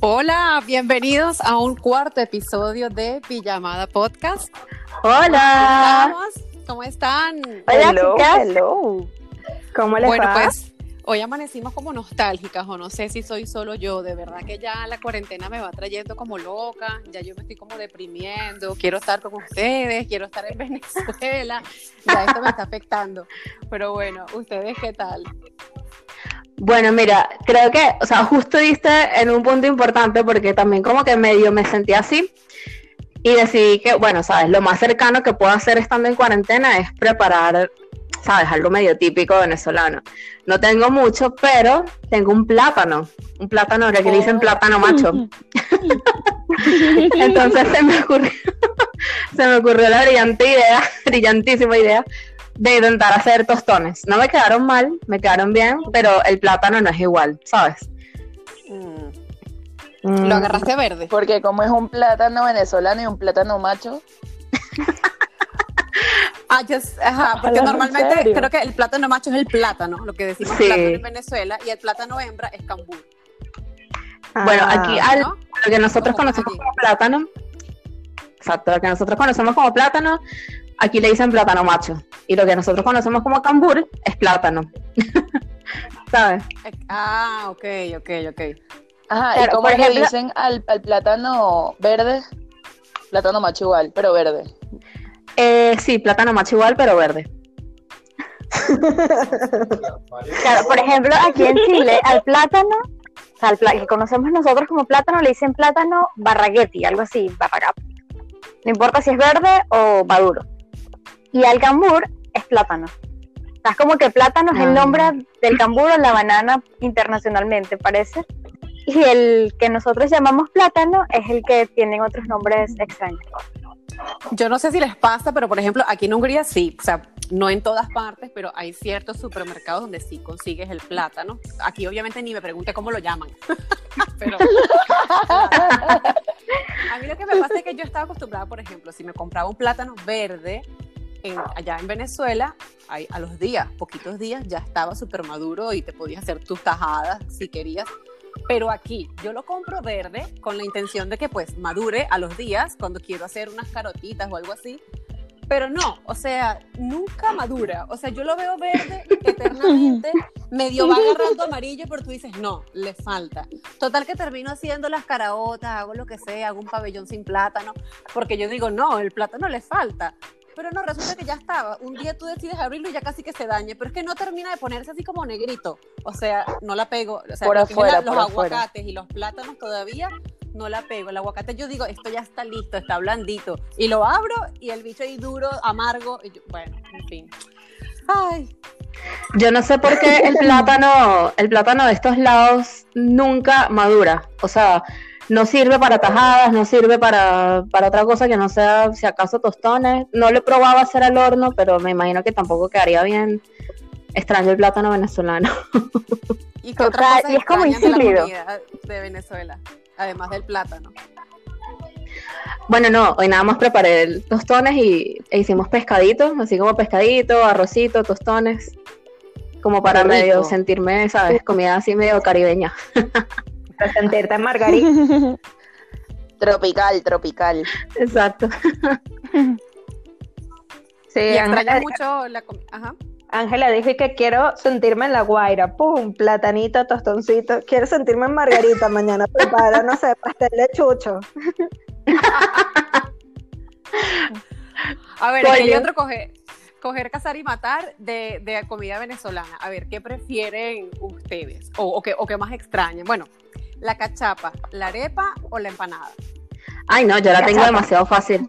Hola, bienvenidos a un cuarto episodio de Pijamada Podcast. Hola. ¿Cómo están? Hola, hello, hello. ¿Cómo les bueno, va? pues hoy amanecimos como nostálgicas o no sé si soy solo yo, de verdad que ya la cuarentena me va trayendo como loca, ya yo me estoy como deprimiendo, quiero estar con ustedes, quiero estar en Venezuela, ya esto me está afectando. Pero bueno, ¿ustedes qué tal? Bueno, mira, creo que, o sea, justo diste en un punto importante porque también como que medio me sentí así y decidí que, bueno, sabes, lo más cercano que puedo hacer estando en cuarentena es preparar, sabes, algo medio típico venezolano. No tengo mucho, pero tengo un plátano, un plátano que aquí le dicen plátano macho. Entonces se me ocurrió, se me ocurrió la brillante idea, brillantísima idea, de intentar hacer tostones. No me quedaron mal, me quedaron bien, pero el plátano no es igual, ¿sabes? Mm. Lo agarraste verde. Porque como es un plátano venezolano y un plátano macho. ah, ajá, porque normalmente creo que el plátano macho es el plátano, lo que decimos plátano en Venezuela, y el plátano hembra es cambur. bueno, aquí al, lo que nosotros conocemos como plátano, exacto, lo que nosotros conocemos como plátano, aquí le dicen plátano macho. Y lo que nosotros conocemos como cambur es plátano. ¿Sabes? Ah, ok, ok, ok. Ajá, ¿y cómo le dicen al, plátano verde? Plátano macho igual, pero verde. Eh, sí, plátano macho igual, pero verde. claro, por ejemplo, aquí en Chile, al plátano, o sea, al que conocemos nosotros como plátano, le dicen plátano barraguetti, algo así, barragapi. No importa si es verde o maduro. Y al cambur es plátano. O es como que plátano es el ah. nombre del cambur o la banana internacionalmente, parece. Y el que nosotros llamamos plátano es el que tienen otros nombres extraños. Yo no sé si les pasa, pero por ejemplo, aquí en Hungría sí, o sea, no en todas partes, pero hay ciertos supermercados donde sí consigues el plátano. Aquí obviamente ni me pregunte cómo lo llaman. pero a mí lo que me pasa es que yo estaba acostumbrada, por ejemplo, si me compraba un plátano verde, allá en Venezuela, a los días, poquitos días, ya estaba súper maduro y te podías hacer tus tajadas si querías. Pero aquí yo lo compro verde con la intención de que pues madure a los días cuando quiero hacer unas carotitas o algo así. Pero no, o sea, nunca madura. O sea, yo lo veo verde eternamente, medio va agarrando amarillo, pero tú dices, no, le falta. Total que termino haciendo las caraotas, hago lo que sea, hago un pabellón sin plátano, porque yo digo, no, el plátano le falta pero no, resulta que ya estaba. Un día tú decides abrirlo y ya casi que se dañe, pero es que no termina de ponerse así como negrito. O sea, no la pego. O sea, por afuera, los aguacates y los plátanos todavía no la pego. El aguacate yo digo, esto ya está listo, está blandito. Y lo abro y el bicho ahí duro, amargo. Y bueno, en fin. Ay. Yo no sé por qué el plátano, el plátano de estos lados nunca madura. O sea, no sirve para tajadas, no sirve para, otra cosa que no sea, si acaso, tostones. No lo he probado hacer al horno, pero me imagino que tampoco quedaría bien. Extraño el plátano venezolano. ¿Y, cosa y es como insípido. De, Venezuela, además del plátano. Bueno, no, hoy nada más preparé tostones y e hicimos pescaditos, así como pescadito, arrocito, tostones, como para medio sentirme, ¿sabes? Comida así medio caribeña. para sentirte margarita. tropical, tropical. Exacto. sí, extraña mucho la Ajá. Ángela dije que quiero sentirme en la guaira, pum, platanito, tostoncito. Quiero sentirme en Margarita mañana. Prepara, no sé, pastel de chucho. A ver, hay otro coger, coger, cazar y matar de, de, comida venezolana. A ver, ¿qué prefieren ustedes? O, o, qué, o qué más extrañan. Bueno, la cachapa, la arepa o la empanada? Ay, no, yo la tengo demasiado fácil.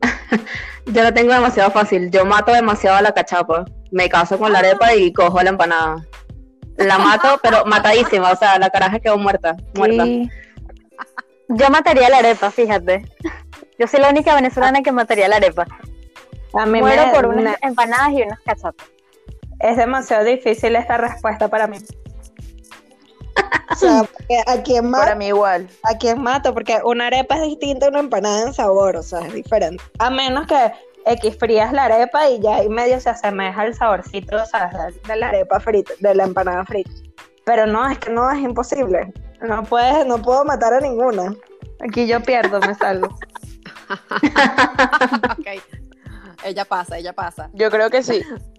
yo la tengo demasiado fácil. Yo mato demasiado a la cachapa. Me caso con la arepa y cojo la empanada. La mato, pero matadísima. O sea, la caraja quedó muerta. Muerta. Yo mataría la arepa, fíjate. Yo soy la única venezolana que mataría la arepa. A mí Muero por unas empanadas y unas cachapas. Es demasiado difícil esta respuesta para mí. O sea, a quién mato. Para mí igual. A quién mato, porque una arepa es distinta a una empanada en sabor, o sea, es diferente. A menos que X frías la arepa y ya ahí medio se asemeja el saborcito, o sea, de la arepa frita, de la empanada frita. Pero no, es que no es imposible. No puedes, no puedo matar a ninguna. Aquí yo pierdo, me salgo. ok. Ella pasa, ella pasa. Yo creo que sí.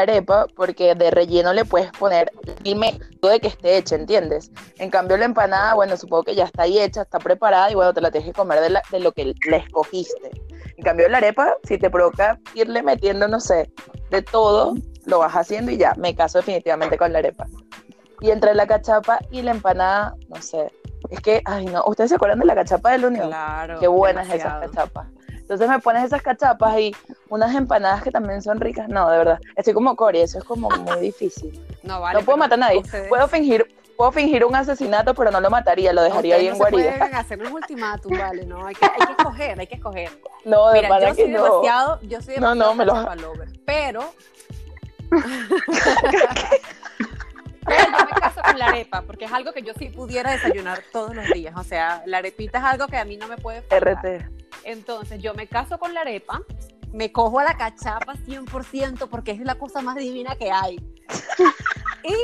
arepa, porque de relleno le puedes poner el método de que esté hecha, ¿entiendes? En cambio, la empanada, bueno, supongo que ya está ahí hecha, está preparada y bueno, te la tienes que comer de, la- de lo que la escogiste. En cambio, la arepa, si te provoca irle metiendo, no sé, de todo, lo vas haciendo y ya, me caso definitivamente con la arepa. Y entre la cachapa y la empanada, no sé. Es que, ay, no, ¿ustedes se acuerdan de la cachapa de la Unión? Claro. Qué buenas esas demasiado. cachapas. Entonces me pones esas cachapas y unas empanadas que también son ricas. No, de verdad. Estoy como Cory, eso es como muy difícil. No, vale, no puedo matar a nadie. ustedes- Puedo fingir, puedo fingir un asesinato, pero no lo mataría, lo dejaría ahí en no se guarida. pueden hacer un ultimátum, vale, no, hay que, hay que escoger, hay que escoger. No, de Mira, para yo que soy no. demasiado, yo soy No, demasiado no, me lo- lover, pero pero yo me caso con la arepa, porque es algo que yo sí pudiera desayunar todos los días, o sea, la arepita es algo que a mí no me puede faltar. RT. Entonces, yo me caso con la arepa, me cojo a la cachapa 100% porque es la cosa más divina que hay. Y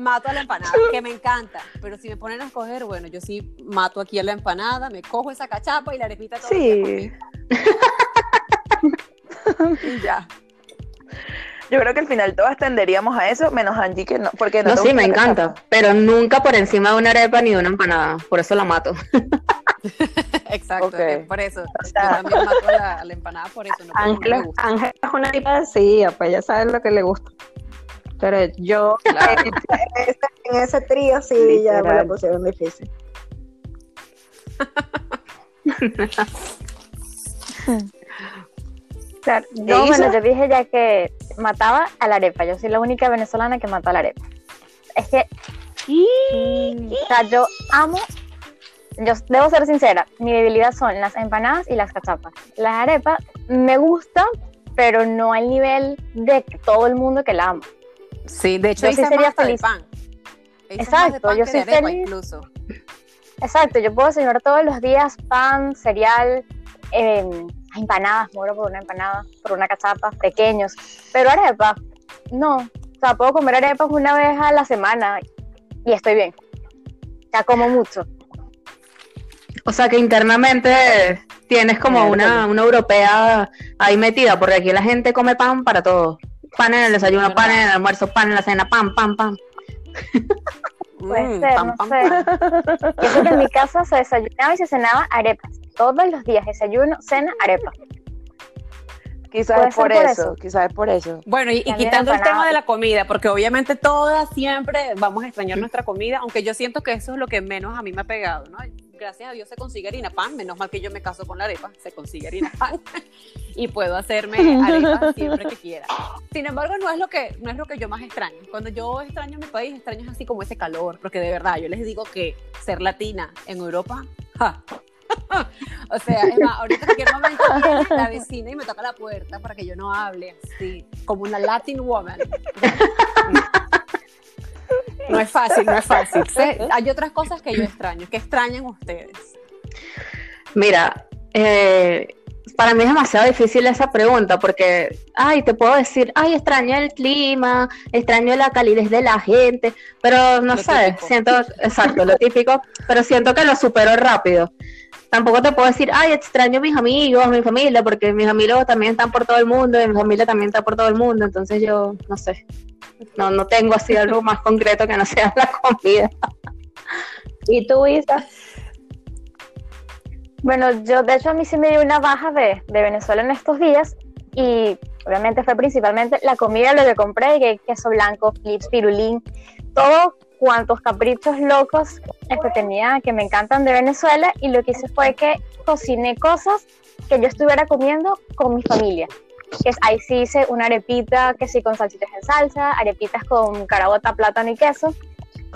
mato a la empanada, que me encanta. Pero si me ponen a escoger, bueno, yo sí mato aquí a la empanada, me cojo esa cachapa y la arepita todo Sí. conmigo. Y ya. Yo creo que al final todas tenderíamos a eso, menos Angie que no. Porque no, No, sí, me encanta, pero nunca por encima de una arepa ni de una empanada, por eso la mato. Exacto, eh, por eso. sea- yo también mato a la, la empanada por eso, no porque no Ángel, me es- gusta. Ángel es una tipa decidida, pues ella sabe lo que le gusta. Pero yo Claro. en, ese, en ese trío sí ya me la Literal. pusieron difícil. Claro, ¿Qué yo, bueno, yo dije ya que mataba a la arepa. Yo soy la única venezolana que mata a la arepa. Es que, o sea, yo amo, yo debo ser sincera, mi debilidad son las empanadas y las cachapas. Las arepas me gustan, pero no al nivel de todo el mundo que la ama. Sí, de hecho, Yo sí se sería feliz. pan. Exacto, pan yo soy arepa feliz. incluso. Exacto, yo puedo desayunar todos los días pan, cereal, eh, empanadas, muero por una empanada, por una cachapa, pequeños, pero arepa, no. O sea, puedo comer arepas una vez a la semana y estoy bien. Ya como mucho. O sea que internamente tienes como una, una europea ahí metida, porque aquí la gente come pan para todo. Pan en el desayuno, Es pan en el almuerzo, pan en la cena, pan, pan, pan. Puede Mm, ser, pam, no pam, sé. pam. Y eso que en mi casa se desayunaba y se cenaba arepas. Todos los días, desayuno, cena, arepa. Quizás es por eso, eso. quizás es por eso. Bueno, y, quitando el tema de la comida, porque obviamente todas siempre vamos a extrañar nuestra comida, aunque yo siento que eso es lo que menos a mí me ha pegado, ¿no? Gracias a Dios se consigue harina pan, menos mal que yo me caso con la arepa, se consigue harina pan y puedo hacerme arepa siempre que quiera. Sin embargo, no es lo que no es lo que yo más extraño. Cuando yo extraño mi país, extraño así como ese calor, porque de verdad yo les digo que ser latina en Europa, ¡ja! O sea, es más, ahorita en cualquier momento viene la vecina y me toca la puerta para que yo no hable así, como una Latin woman. No es fácil, no es fácil. Hay otras cosas que yo extraño. que extrañan ustedes? Mira, eh, para mí es demasiado difícil esa pregunta porque, ay, te puedo decir, ay, extraño el clima, extraño la calidez de la gente, pero no Lo sé, típico. siento, exacto, lo típico, pero siento que lo supero rápido. Tampoco te puedo decir, ay, extraño a mis amigos, mi familia, porque mis amigos también están por todo el mundo y mi familia también está por todo el mundo, entonces yo, no sé, no, no tengo así algo más concreto que no sea la comida. ¿Y tú, Isa? Bueno, yo de hecho a mí sí me dio una baja de, de Venezuela en estos días y obviamente fue principalmente la comida, lo que compré, que queso blanco, flips, pirulín, todo cuantos caprichos locos este, tenía que me encantan de Venezuela y lo que hice fue que cociné cosas que yo estuviera comiendo con mi familia. Que es, ahí sí hice una arepita que sí con salchichas en salsa, arepitas con carabota, plátano y queso.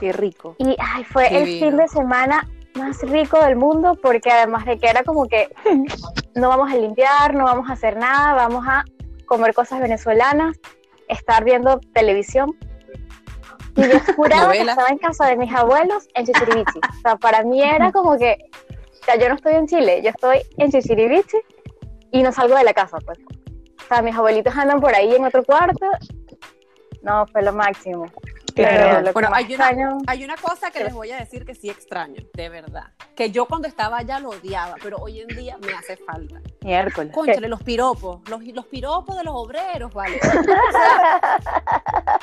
Qué rico. Y ay, fue el Divino. fin de semana más rico del mundo porque además de que era como que no vamos a limpiar, no vamos a hacer nada, vamos a comer cosas venezolanas, estar viendo televisión. Y yo juraba que estaba en casa de mis abuelos en Chichirivichi. O sea, para mí era como que, o sea, yo no estoy en Chile, yo estoy en Chichirivichi y no salgo de la casa, pues. O sea, mis abuelitos andan por ahí en otro cuarto. No, fue lo máximo. Más hay una- Hay una cosa que les voy a decir que sí extraño, de verdad. Que yo cuando estaba allá lo odiaba, pero hoy en día me hace falta. Miércoles. Conchale, los piropos, los, los piropos de los obreros, ¿vale? O sea,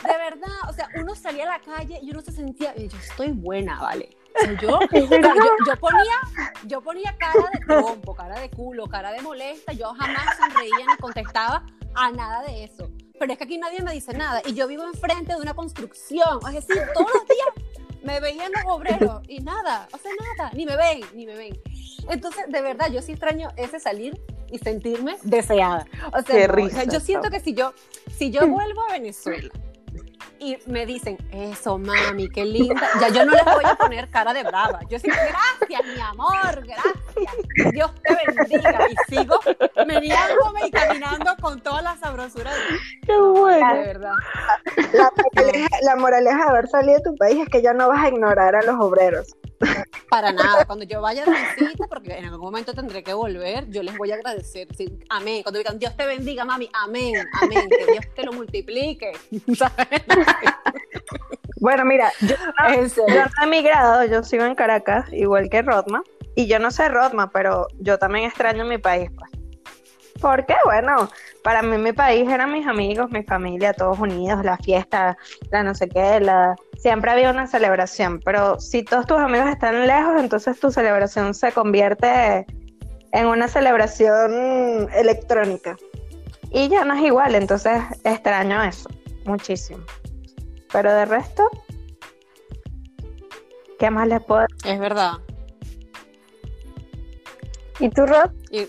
de verdad, o sea, uno salía a la calle y uno se sentía, "Eh, yo estoy buena, ¿vale? Yo, yo, yo ponía, yo ponía cara de trompo, cara de culo, cara de molesta, yo jamás sonreía ni contestaba a nada de eso. Pero es que aquí nadie me dice nada y yo vivo enfrente de una construcción, es decir, todos los días me veían los obreros y nada, o sea, nada, ni me ven, ni me ven. Entonces, de verdad, yo sí extraño ese salir y sentirme deseada. O sea, Qué no, risa, yo siento que si yo, si yo vuelvo a Venezuela y me dicen, eso, mami, qué linda, ya yo no les voy a poner cara de brava. Yo sí, gracias, mi amor, gracias. Dios te bendiga. Y sigo meneándome y caminando con toda la sabrosura de, Qué bueno. de verdad. La moraleja, la moraleja de haber salido de tu país es que ya no vas a ignorar a los obreros. Para nada. Cuando yo vaya de visita, porque en algún momento tendré que volver, yo les voy a agradecer. sí, amén. Cuando digan, Dios te bendiga, mami, amén, amén. Que Dios te lo multiplique. ¿Sabes? Bueno, mira, yo En Yo no he emigrado, yo sigo en Caracas, igual que Rodma. Y yo no sé Rodma, pero yo también extraño mi país, pues. Porque, bueno, para mí mi país eran mis amigos, mi familia, todos unidos, la fiesta, la no sé qué, la... Siempre había una celebración, pero si todos tus amigos están lejos, entonces tu celebración se convierte en una celebración electrónica. Y ya no es igual, entonces extraño eso, muchísimo. Pero de resto, ¿qué más les puedo Es verdad. ¿Y tú, Rod? Y-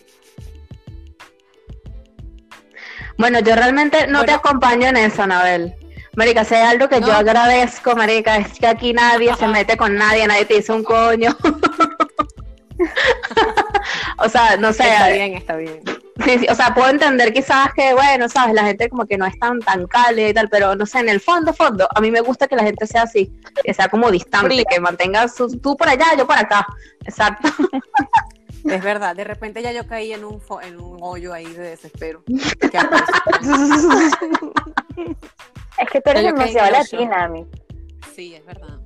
Bueno, yo realmente no te acompaño en eso, Anabel. Marica, si hay algo que No. yo agradezco, Marica, es que aquí nadie se mete con nadie, nadie te dice un coño. o sea, no sé, está bien, está bien. Sí, sí, o sea, puedo entender quizás que, bueno, sabes, la gente como que no es tan, tan cálida y tal, pero no sé, en el fondo, fondo, a mí me gusta que la gente sea así, que sea como distante, Fría. que mantenga su, tú por allá, yo por acá. Exacto. Es verdad, de repente ya yo caí en un, fo- en un hoyo ahí de desespero. Es que tú eres demasiado latina, mi. Sí, es verdad.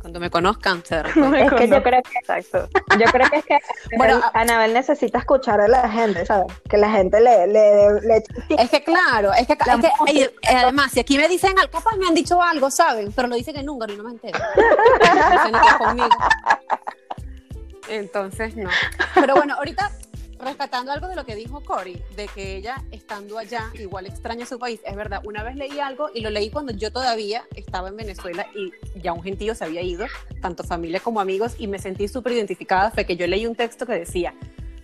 Cuando me conozcan, se. Es que yo creo que, Exacto. yo creo que es que Bueno, Anabel, necesita escuchar a la gente, ¿sabes? Que la gente le, le, le Es que claro, es que, es que además, si aquí me dicen algo, capaz me han dicho algo, ¿saben? Pero lo dicen en húngaro y no me entero. Ni es conmigo. Entonces, no. Pero bueno, ahorita rescatando algo de lo que dijo Cory, de que ella estando allá igual extraña su país, es verdad, una vez leí algo y lo leí cuando yo todavía estaba en Venezuela y ya un gentío se había ido, tanto familia como amigos, y me sentí súper identificada, fue que yo leí un texto que decía,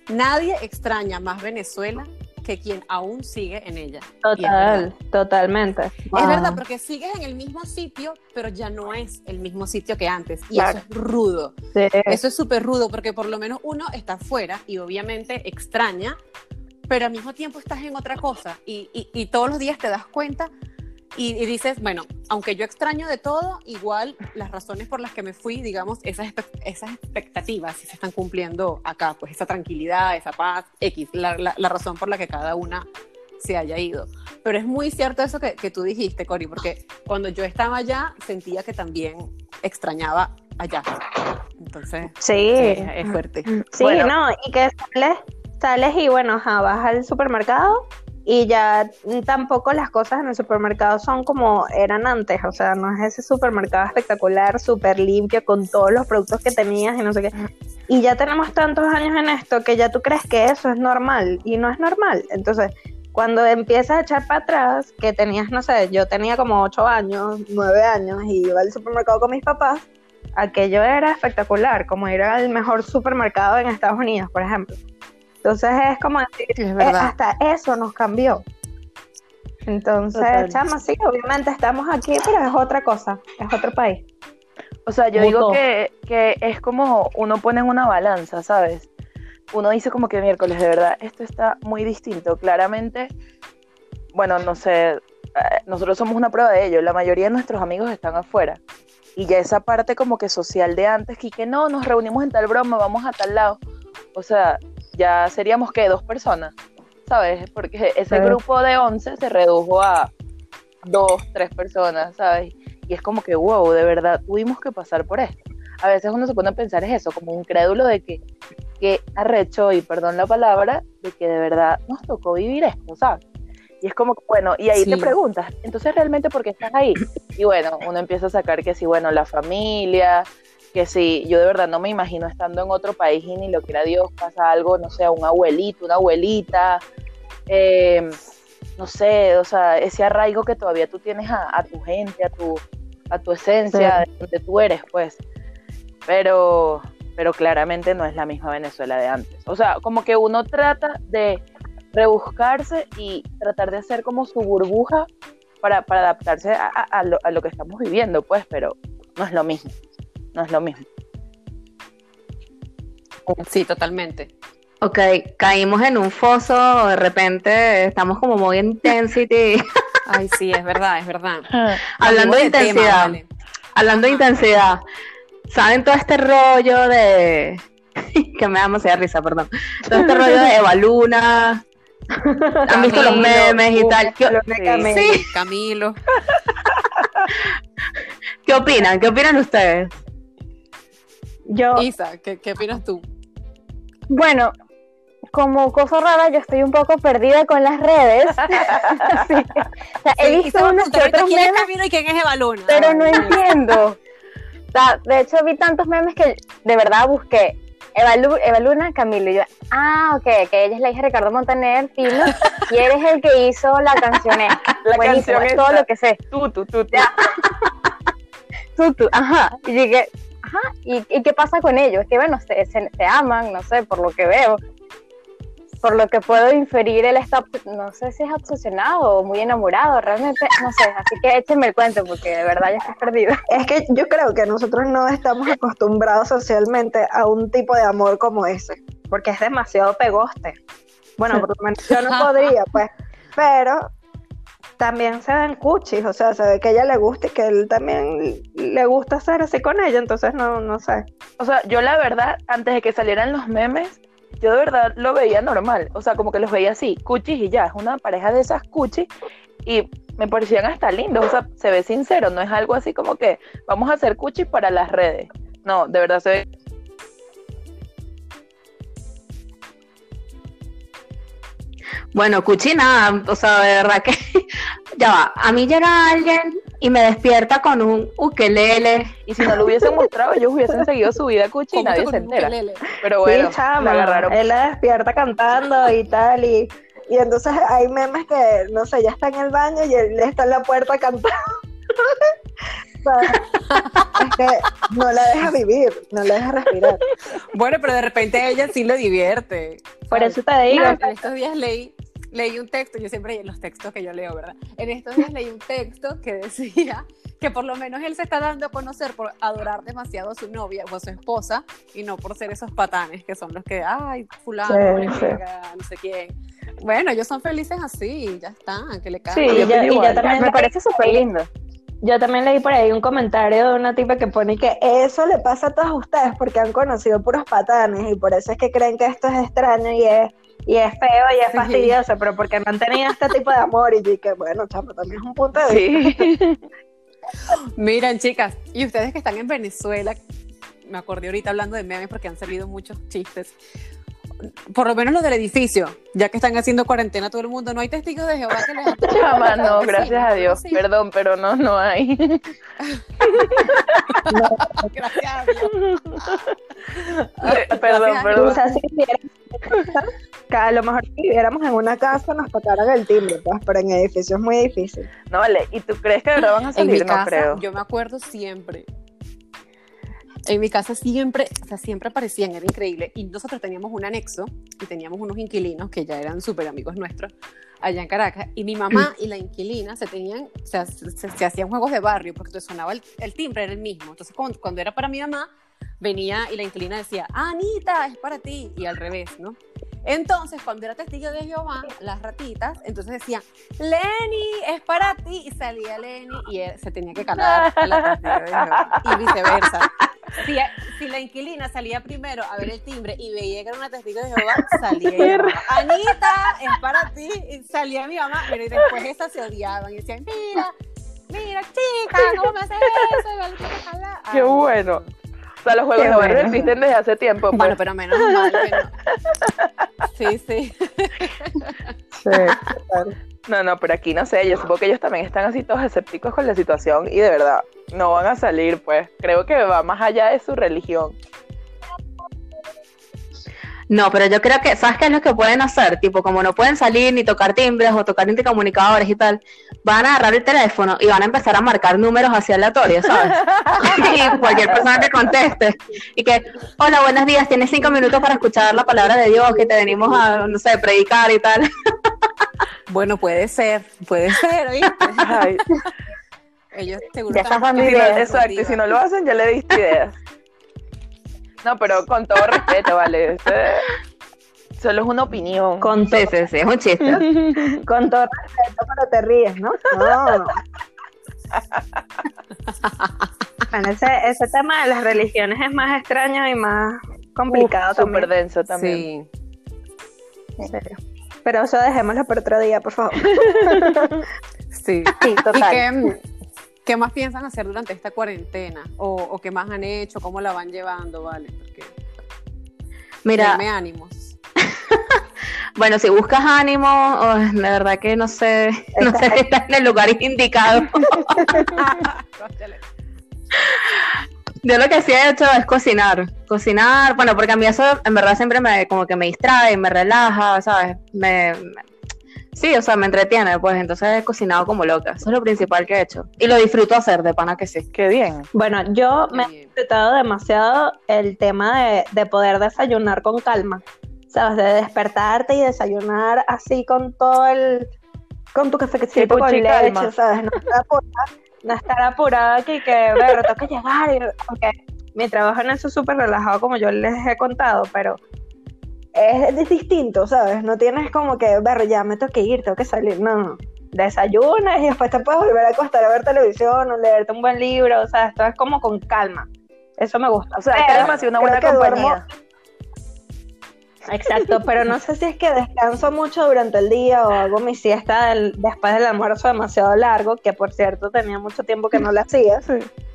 nadie extraña más Venezuela que quien aún sigue en ella. Total, totalmente. Es verdad, porque sigues en el mismo sitio, pero ya no es el mismo sitio que antes. Y Claro. eso es rudo. Sí. Eso es súper rudo, porque por lo menos uno está fuera y obviamente extraña, pero al mismo tiempo estás en otra cosa. Y, y- y todos los días te das cuenta y, y dices, bueno, aunque yo extraño de todo, igual las razones por las que me fui, digamos, esas, esas expectativas sí se están cumpliendo acá, pues esa tranquilidad, esa paz, X, la, la- la razón por la que cada una se haya ido. Pero es muy cierto eso que, que tú dijiste, Cori, porque cuando yo estaba allá sentía que también extrañaba allá. Entonces, Sí. sí, es fuerte. Sí, Bueno. no, y que sales, sales y bueno, ajá, vas al supermercado y ya tampoco las cosas en el supermercado son como eran antes, o sea, no es ese supermercado espectacular, súper limpio, con todos los productos que tenías y no sé qué. Y ya tenemos tantos años en esto que ya tú crees que eso es normal y no es normal. Entonces, cuando empiezas a echar para atrás, que tenías, no sé, yo tenía como ocho años, nueve años y iba al supermercado con mis papás, aquello era espectacular, como ir al mejor supermercado en Estados Unidos, por ejemplo. Entonces es como decir, Es eh, verdad. hasta eso nos cambió. Entonces, Total. chama, sí, obviamente estamos aquí, pero es otra cosa, es otro país. O sea, yo Como digo que, que es como uno pone en una balanza, ¿sabes? Uno dice como que miércoles, de verdad, esto está muy distinto. Claramente, bueno, no sé, eh, nosotros somos una prueba de ello. La mayoría de nuestros amigos están afuera. Y ya esa parte como que social de antes, que, que no, nos reunimos en tal broma, vamos a tal lado. O sea, ya seríamos que dos personas, ¿sabes? Porque ese grupo de 11 se redujo a dos, tres personas, ¿sabes? y es como que, wow, de verdad, tuvimos que pasar por esto. A veces uno se pone a pensar es eso, como un crédulo de que, que arrecho, y perdón la palabra, de que de verdad nos tocó vivir esto, ¿sabes? Y es como, bueno, y ahí te Sí. preguntas, entonces realmente por qué estás ahí? Y bueno, uno empieza a sacar que sí, bueno, la familia, que sí, yo de verdad no me imagino estando en otro país y ni lo quiera Dios, pasa algo, no sé, a un abuelito, una abuelita, eh, no sé, o sea, ese arraigo que todavía tú tienes a, a tu gente, a tu, a tu esencia, de donde tú eres, pues. Pero, pero claramente no es la misma Venezuela de antes. O sea, como que uno trata de rebuscarse y tratar de hacer como su burbuja para, para adaptarse a, a- a lo, a lo que estamos viviendo, pues, pero no es lo mismo. No es lo mismo. Sí, totalmente. Ok, caímos en un foso, de repente estamos como muy intensity, Ay, sí, es verdad, es verdad. hablando de tema, intensidad, vale. hablando de intensidad. ¿Saben todo este rollo de que me da demasiada risa, perdón? Todo este rollo de Eva Luna. ¿Han visto los memes y tal? ¿Qué, de Sí. Camilo. Sí. Camilo. ¿Qué opinan? ¿Qué opinan ustedes? Yo, Isa, ¿qué, qué opinas tú? Bueno, como cosa rara, yo estoy un poco perdida con las redes. Que, o sea, he Sí, visto va a unos que otros quién es memes, Camilo y quién es Eva Luna. pero no entiendo. O sea, de hecho, vi tantos memes que de verdad busqué. Eva, Lu- Eva Luna, Camilo. Y yo, ah, ok, que ella es la hija de Ricardo Montaner, fino, y eres el que hizo la canción esta. La Buenísimo, canción es todo lo que sé. Tú, tú, tú, tú. Tú, tú, ajá. Y llegué, ajá, ¿y, y qué pasa con ellos? Que bueno, se, se, se aman, no sé, por lo que veo. Por lo que puedo inferir, él está, no sé si es obsesionado o muy enamorado, realmente, no sé. Así que échenme el cuento, porque de verdad ya estoy perdida. es que yo creo que nosotros no estamos acostumbrados socialmente a un tipo de amor como ese, porque es demasiado pegoste. Bueno, por lo menos yo no podría, pues, pero también se ven cuchis, o sea, se ve que a ella le gusta y que él también le gusta hacer así con ella, entonces no, no sé. O sea, yo la verdad, antes de que salieran los memes, yo de verdad lo veía normal. O sea, como que los veía así, cuchis y ya. Es una pareja de esas cuchis y me parecían hasta lindos. O sea, se ve sincero, no es algo así como que vamos a hacer cuchis para las redes. No, de verdad se ve. Bueno, Cuchi nada, o sea, de verdad que ya va. A mí llega alguien y me despierta con un ukelele. Y si no lo hubiesen mostrado, ellos hubiesen seguido su vida cuchi y ¿Cómo nadie se entera. Pero bueno, sí, chama, la agarraron. él la despierta cantando y tal, y, y entonces hay memes que, no sé, ya está en el baño y él está en la puerta cantando. O sea, es que no la deja vivir, no la deja respirar. Bueno, pero de repente ella sí le divierte. Por ¿sabes? eso te digo, En estos días leí, leí un texto, yo siempre los textos que yo leo, ¿verdad? En estos días leí un texto que decía que por lo menos él se está dando a conocer por adorar demasiado a su novia o a su esposa y no por ser esos patanes que son los que, ay, fulano, Sí, le sí. pega, no sé quién. Bueno, ellos son felices así, ya está, que le Sí, caen. y opino y yo igual. también Me parece súper lindo. Yo también leí por ahí un comentario de una tipa que pone que eso le pasa a todos ustedes porque han conocido puros patanes y por eso es que creen que esto es extraño y es, y es feo y es Sí. fastidioso, pero porque no han tenido este tipo de amor y que bueno, chamo, también es un punto de vista. Sí. Miren, chicas, y ustedes que están en Venezuela, me acordé ahorita hablando de memes porque han salido muchos chistes. Por lo menos los del edificio, ya que están haciendo cuarentena todo el mundo, no hay testigos de Jehová que les Chama, no, gracias a Dios. sí. Perdón, pero no, no hay. Gracias a Dios. perdón, Gracias a perdón. O sea, si viviéramos- que a lo mejor si viviéramos en una casa nos tocaran el timbre, pues, pero en edificios es muy difícil. No vale, ¿y tú crees que de verdad van a En mi salir? No casa, creo. yo me acuerdo siempre. En mi casa siempre, o sea, siempre aparecían, era increíble. Y nosotros teníamos un anexo y teníamos unos inquilinos que ya eran súper amigos nuestros allá en Caracas. Y mi mamá y la inquilina se tenían, o sea, se, se- se hacían juegos de barrio porque sonaba el, el timbre, era el mismo. Entonces, cuando, cuando era para mi mamá, venía y la inquilina decía, Anita, es para ti. Y al revés, ¿no? Entonces, cuando era testigo de Jehová, las ratitas, entonces decían, Lenny, es para ti. Y salía Lenny y él se tenía que calar a la testigo de Jehová. Y viceversa. Si, si la inquilina salía primero a ver el timbre y veía que era una testigo de Jehová, salía ella. Anita, es para ti. Y salía mi mamá, pero después esas se odiaban y decían, mira, mira, chica, ¿cómo me haces eso? Igual que te jala". Qué bueno. O sea, los juegos Qué de barrio bueno. existen desde hace tiempo. pues. Bueno, pero menos mal que no. Sí, sí. Sí, No, no, pero aquí no sé, yo supongo que ellos también están así todos escépticos con la situación y de verdad no van a salir, pues. Creo que va más allá de su religión. No, pero yo creo que, ¿sabes qué es lo que pueden hacer? Tipo, como no pueden salir ni tocar timbres o tocar intercomunicadores y tal, van a agarrar el teléfono y van a empezar a marcar números así aleatorios, ¿sabes? y cualquier persona que conteste y que, hola, buenos días, tienes cinco minutos para escuchar la palabra de Dios, que te venimos a, no sé, predicar y tal. Bueno, puede ser, puede ser, ¿oíste? Ellos seguro Ya están exacto, y si no lo hacen, ya le diste ideas. No, pero con todo respeto, ¿vale? Solo es una opinión. Con, Sí, sí, sí, es un chiste. con todo respeto, pero te ríes, ¿no? No. Bueno, ese, ese tema de las religiones es más extraño y más complicado Súper también. denso también. Sí, En serio. Pero eso dejémoslo para otro día, por favor. sí. Sí, ¿Y total. Qué, más piensan hacer durante esta cuarentena? ¿O, o qué más han hecho? ¿Cómo la van llevando? ¿Vale? Porque Mira, denme ánimos. bueno, si buscas ánimo, oh, de verdad que no sé, no sé si estás en el lugar indicado. Yo lo que sí he hecho es cocinar, cocinar, bueno, porque a mí eso en verdad siempre me como que me distrae, me relaja, ¿sabes? Me- sí, o sea, me entretiene, pues entonces he cocinado como loca, eso es lo principal que he hecho. Y lo disfruto hacer, de pana que sí. Qué bien. Bueno, yo me he Bien. disfrutado demasiado el tema de, de poder desayunar con calma. ¿Sabes? De despertarte y desayunar así con todo el. con tu cafecito con leche, ¿sabes? No estar apurada, no estar apurada aquí que, ver, que llegar. Y, aunque mi trabajo en eso es súper relajado, como yo les he contado, pero es, es distinto, ¿sabes? No tienes como que, ver, ya me tengo que ir, tengo que salir. No. Desayunas y después te puedes volver a acostar a ver televisión o leerte un buen libro. O sea, esto es como con calma. Eso me gusta. O sea, Pero que además una buena compañía. Exacto, pero no sé si es que descanso mucho durante el día o hago mi siesta del- después del almuerzo demasiado largo, que por cierto tenía mucho tiempo que no lo hacía,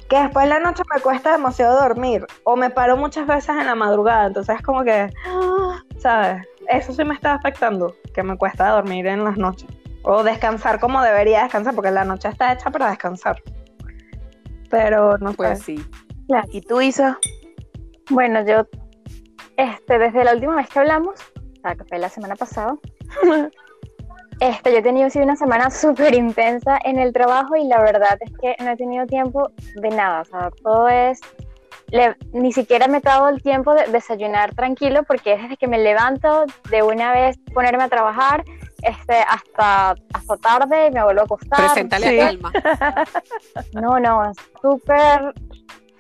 que después de la noche me cuesta demasiado dormir o me paro muchas veces en la madrugada, entonces es como que, ¿sabes? Eso sí me está afectando, que me cuesta dormir en las noches o descansar como debería descansar, porque la noche está hecha para descansar. Pero no Pues sé. sí. ¿Y tú, Isa? Bueno, yo, este, desde la última vez que hablamos, o sea, que fue la semana pasada, este, yo he tenido sí, una semana súper intensa en el trabajo y la verdad es que no he tenido tiempo de nada, o sea, todo es, le- ni siquiera me he dado el tiempo de desayunar tranquilo porque es desde que me levanto de una vez ponerme a trabajar este, hasta, hasta tarde y me vuelvo a acostar. Preséntale sí. a Calma. No, no, súper,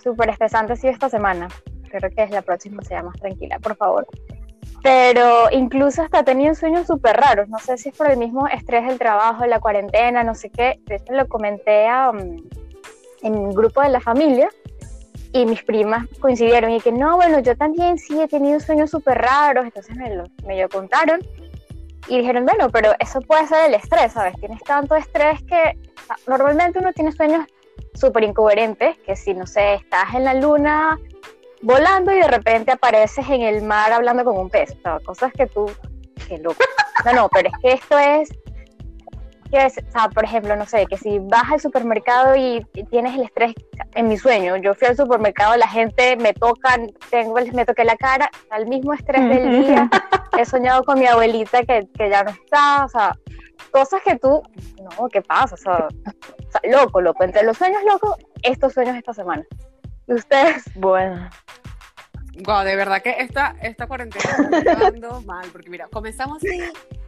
súper estresante ha sido esta semana. Creo que es la próxima sea más tranquila, por favor. Pero incluso hasta tenido sueños súper raros. No sé si es por el mismo estrés del trabajo, la cuarentena, no sé qué. De hecho, lo comenté a, um, en un grupo de la familia y mis primas coincidieron y que no, bueno, yo también sí he tenido sueños súper raros. Entonces me lo, me lo contaron y dijeron, bueno, pero eso puede ser el estrés, ¿sabes? Tienes tanto estrés que sea, normalmente uno tiene sueños súper incoherentes, que si, no sé, estás en la luna volando y de repente apareces en el mar hablando con un pez, o sea, cosas que tú, qué loco. No, no, pero es que esto es, que es, o sea, por ejemplo, no sé, que si vas al supermercado y tienes el estrés en mi sueño, yo fui al supermercado, la gente me toca, tengo, me toqué la cara, al mismo estrés del día, he soñado con mi abuelita que, que ya no está, o sea, cosas que tú, no, ¿qué pasa? O sea, o sea, loco, loco, entre los sueños locos, estos sueños esta semana. ¿Y ustedes? Bueno, Wow, de verdad que esta, esta cuarentena me está llevando mal, porque mira, comenzamos así,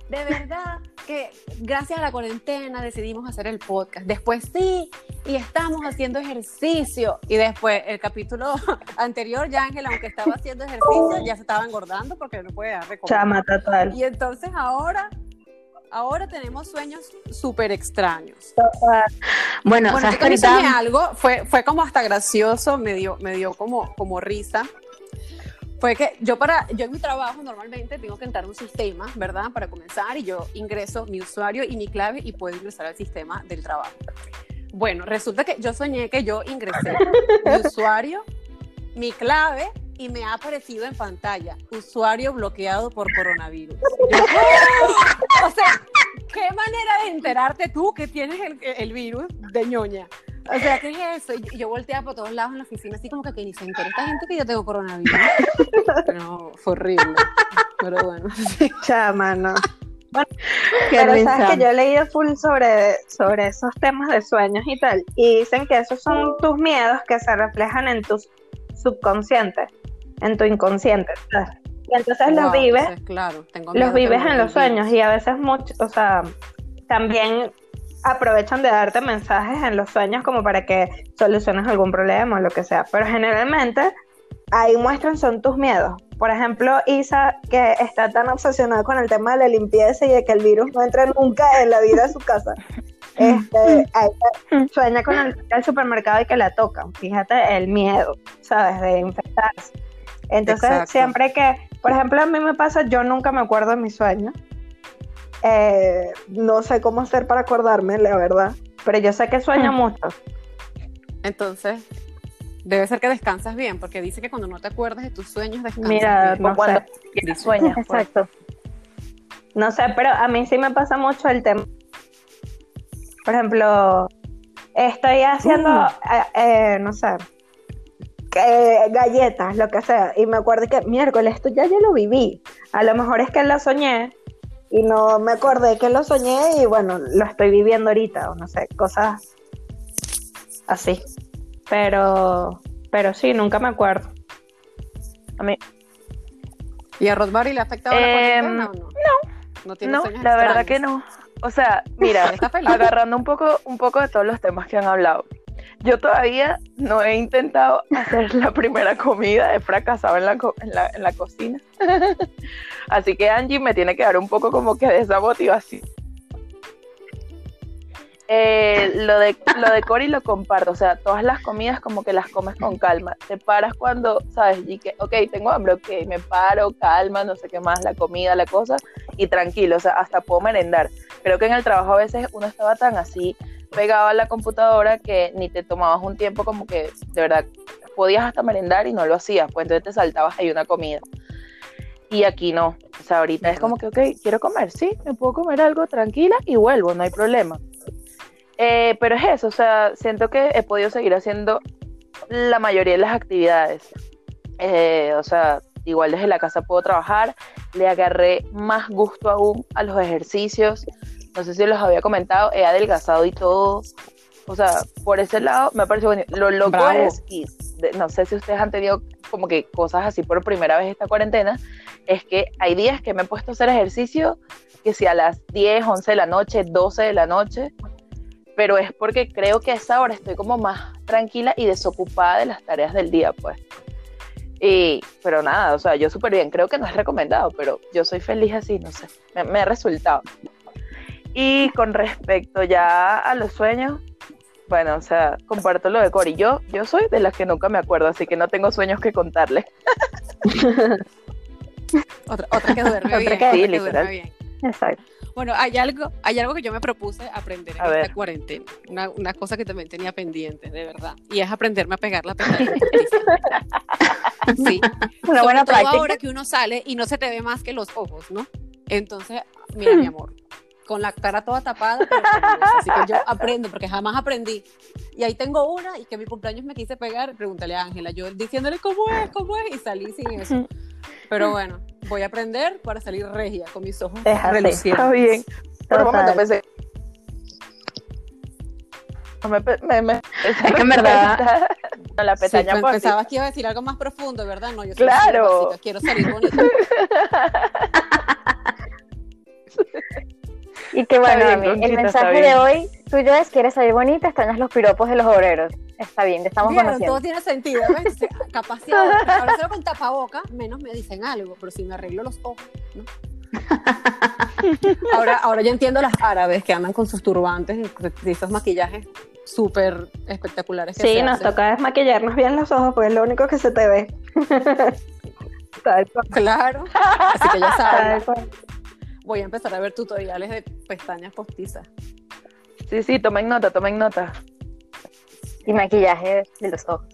de verdad que gracias a la cuarentena decidimos hacer el podcast. Después sí, y estamos haciendo ejercicio. Y después el capítulo anterior, ya Ángela, aunque estaba haciendo ejercicio, ya se estaba engordando porque no puede dar. Chama total. Y entonces ahora, ahora tenemos sueños súper extraños. Bueno, Bueno, también soñé ahorita, algo, fue, fue como hasta gracioso, me dio, me dio como, como risa. Fue que yo para, yo en mi trabajo normalmente tengo que entrar a un sistema, ¿verdad? Para comenzar y yo ingreso mi usuario y mi clave y puedo ingresar al sistema del trabajo. Bueno, resulta que yo soñé que yo ingresé mi usuario, mi clave y me ha aparecido en pantalla usuario bloqueado por coronavirus. Yo, o sea, qué manera de enterarte tú que tienes el, el virus de ñoña. O sea, ¿qué es eso? Y yo volteaba por todos lados en la oficina, así como que, que ni se entera esta gente que yo tengo coronavirus. No, fue horrible. Pero bueno. Chama, no. Qué Pero sabes que yo he leído full sobre, sobre esos temas de sueños y tal, y dicen que esos son tus miedos que se reflejan en tu subconsciente, en tu inconsciente. ¿sabes? Y entonces los vives, entonces, claro, tengo miedo los vives en los sueños y a veces mucho, o sea, también aprovechan de darte mensajes en los sueños como para que soluciones algún problema o lo que sea, pero generalmente ahí muestran son tus miedos. Por ejemplo, Isa, que está tan obsesionada con el tema de la limpieza y de que el virus no entre nunca en la vida de su casa. Este, ahí sueña con el supermercado y que la tocan. Fíjate el miedo, ¿sabes? De infectarse. Entonces, Exacto. siempre que, por ejemplo, a mí me pasa, yo nunca me acuerdo de mis sueños. Eh, no sé cómo hacer para acordarme, la verdad. Pero yo sé que sueño mucho. Entonces, debe ser que descansas bien, porque dice que cuando no te acuerdas de tus sueños, descansas Mira, bien. no cuando sé. sueñas. pues. Exacto. No sé, pero a mí sí me pasa mucho el tema. Por ejemplo, estoy haciendo, Uh. eh, eh, no sé, que- galletas, lo que sea, y me acuerdo que miércoles, esto ya yo lo viví. A lo mejor es que lo soñé y no me acordé que lo soñé y bueno, lo estoy viviendo ahorita, o no sé, cosas así. Pero, pero sí, nunca me acuerdo. A mí, ¿Y a Rodbary le ha afectado la Em, cuarentena o no? No. No tiene no, sueños la verdad que no. O sea, mira, agarrando un poco, un poco de todos los temas que han hablado. Yo todavía no he intentado hacer la primera comida, he fracasado en la, cocina. Así que Angie me tiene que dar un poco como que de esa motivación. Eh, lo de lo de lo comparto, o sea, todas las comidas como que las comes con calma. Te paras cuando, sabes, y que, ok, tengo hambre, ok, me paro, calma, no sé qué más, la comida, la cosa, y tranquilo, o sea, hasta puedo merendar. Creo que en el trabajo a veces uno estaba tan así pegado a la computadora que ni te tomabas un tiempo como que de verdad podías hasta merendar y no lo hacías, pues entonces te saltabas ahí una comida. Y aquí no, o sea, ahorita es como que, ok, quiero comer, sí, me puedo comer algo tranquila y vuelvo, no hay problema. Eh, pero es eso, o sea, siento que he podido seguir haciendo la mayoría de las actividades. Eh, o sea, igual desde la casa puedo trabajar, le agarré más gusto aún a los ejercicios. No sé si los había comentado, he adelgazado y todo. O sea, por ese lado me ha parecido bueno. Lo loco Bravo. es, y de- no sé si ustedes han tenido como que cosas así por primera vez esta cuarentena, es que hay días que me he puesto a hacer ejercicio, que si a las 10, 11 de la noche, 12 de la noche, pero es porque creo que a esa hora estoy como más tranquila y desocupada de las tareas del día, pues. Y, pero nada, o sea, yo súper bien, creo que no es recomendado, pero yo soy feliz así, no sé, me, me ha resultado. Y con respecto ya a los sueños, bueno, o sea, comparto lo de Cory. Yo, yo soy de las que nunca me acuerdo, así que no tengo sueños que contarles. Otra, otra que duerme Otra bien. que- sí, que duerme bien. Exacto. Bueno, hay algo, hay algo que yo me propuse aprender en A esta ver. cuarentena. Una, una cosa que también tenía pendiente, de verdad. Y es aprenderme a pegar la pestaña. Sí. Una Sobre buena todo práctica. ahora que uno sale y no se te ve más que los ojos, ¿no? Entonces, mira, mi amor, con la cara toda tapada, pero así que yo aprendo, porque jamás aprendí. Y ahí tengo una, y que mi cumpleaños me quise pegar, pregúntale a Ángela, yo diciéndole cómo es, cómo es, y salí sin eso. Pero bueno, voy a aprender para salir regia, con mis ojos relucientes. Está bien. Por un momento pensé. Me, me, me- Es que en verdad- No, la Sí, pestaña pe- postiza. pensabas que iba a decir algo más profundo, ¿verdad? No, yo soy Claro. quiero salir bonita. Y que bueno, bien, el Conchita, mensaje de hoy tuyo es, quieres salir bonita, extrañas los piropos de los obreros. Está bien, te estamos Vieron, conociendo. todo tiene sentido, ¿ves? Si ahora, solo con tapaboca, menos me dicen algo, pero si me arreglo los ojos, ¿no? ahora, ahora ya entiendo las árabes que andan con sus turbantes y esos maquillajes súper espectaculares que Sí, se nos hacen. toca desmaquillarnos bien los ojos porque es lo único que se te ve. Claro, así que ya cual. Voy a empezar a ver tutoriales de pestañas postizas. Sí, sí, tomen nota, tomen nota. y maquillaje de los ojos.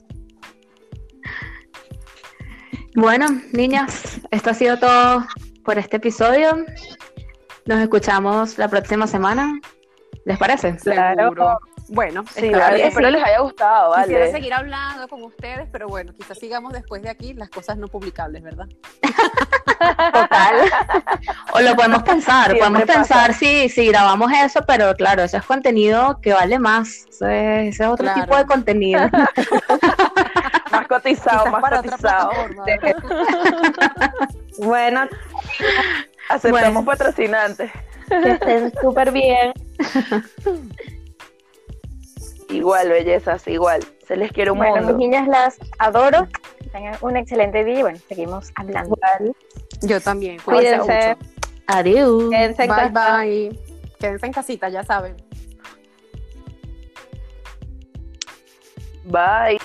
Bueno, niñas, esto ha sido todo por este episodio. Nos escuchamos la próxima semana. ¿Les parece? Seguro. Bueno, Sí, bien. espero les haya gustado, Quisiera vale. seguir hablando con ustedes, pero bueno, quizás sigamos después de aquí las cosas no publicables, ¿verdad? Total. O lo podemos pensar, Siempre podemos pensar si, si grabamos eso, pero claro, eso es contenido que vale más. Eso es, ese es otro Claro. tipo de contenido. Más cotizado, Quizás más cotizado. Bueno, Aceptamos Bueno. patrocinantes. que estén súper bien. Igual, bellezas, igual. Se les quiere un Bueno, mis mundo. niñas las adoro. Que Tengan un excelente día y bueno, seguimos hablando. Igual. Yo también. Cuídense. Adiós. Quédense en Bye, casa. bye. Quédense en casita, ya saben. Bye.